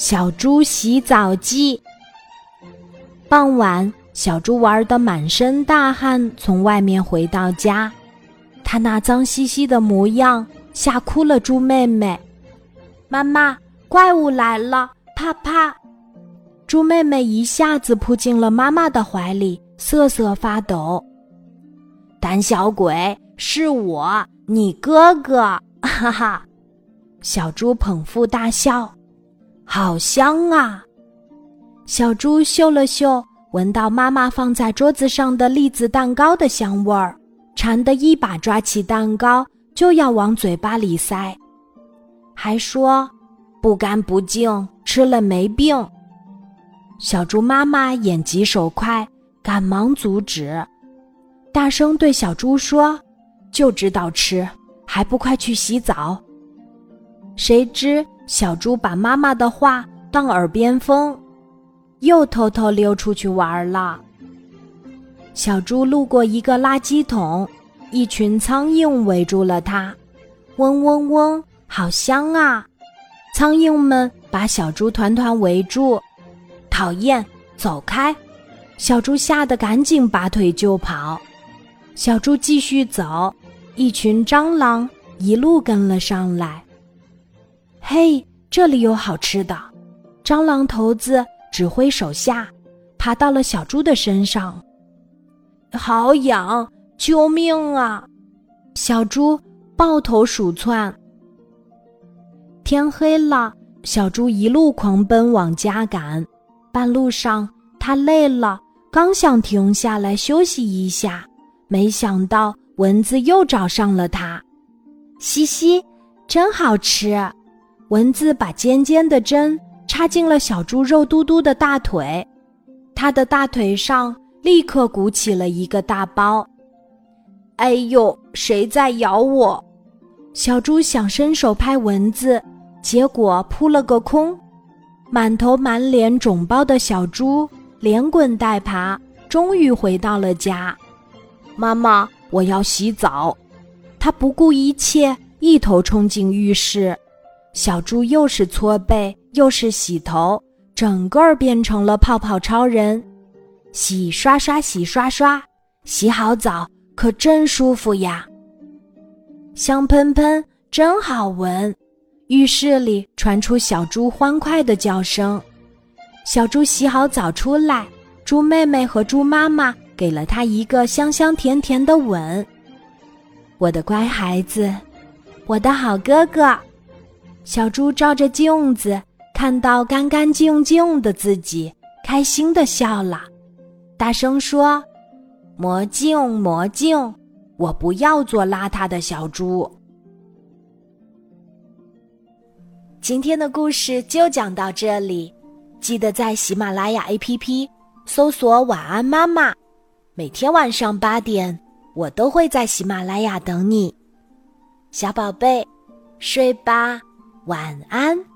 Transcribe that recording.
小猪洗澡记。傍晚，小猪玩得满身大汗，从外面回到家，他那脏兮兮的模样吓哭了猪妹妹。妈妈，怪物来了！怕怕！猪妹妹一下子扑进了妈妈的怀里，瑟瑟发抖。胆小鬼，是我，你哥哥！哈哈，小猪捧腹大笑。好香啊！小猪嗅了嗅，闻到妈妈放在桌子上的栗子蛋糕的香味儿，馋得一把抓起蛋糕就要往嘴巴里塞，还说：“不干不净，吃了没病。”小猪妈妈眼疾手快，赶忙阻止，大声对小猪说：“就知道吃，还不快去洗澡！”谁知。小猪把妈妈的话当耳边风，又偷偷溜出去玩了。小猪路过一个垃圾桶，一群苍蝇围住了它，嗡嗡嗡，好香啊！苍蝇们把小猪团团围住，讨厌，走开！小猪吓得赶紧拔腿就跑。小猪继续走，一群蟑螂一路跟了上来。嘿，这里有好吃的！蟑螂头子指挥手下，爬到了小猪的身上。好痒，救命啊！小猪抱头鼠窜。天黑了，小猪一路狂奔往家赶。半路上，它累了，刚想停下来休息一下，没想到蚊子又找上了它。嘻嘻，真好吃！蚊子把尖尖的针插进了小猪肉嘟嘟的大腿，它的大腿上立刻鼓起了一个大包。哎呦，谁在咬我？小猪想伸手拍蚊子，结果扑了个空。满头满脸肿包的小猪连滚带爬，终于回到了家。妈妈，我要洗澡。它不顾一切，一头冲进浴室。小猪又是搓背又是洗头，整个儿变成了泡泡超人。洗刷刷，洗刷刷，洗好澡可真舒服呀！香喷喷，真好闻。浴室里传出小猪欢快的叫声。小猪洗好澡出来，猪妹妹和猪妈妈给了它一个香香甜甜的吻。我的乖孩子，我的好哥哥。小猪照着镜子，看到干干净净的自己，开心的笑了，大声说：“魔镜，魔镜，我不要做邋遢的小猪。”今天的故事就讲到这里，记得在喜马拉雅 APP 搜索“晚安妈妈”，每天晚上八点，我都会在喜马拉雅等你，小宝贝，睡吧。晚安。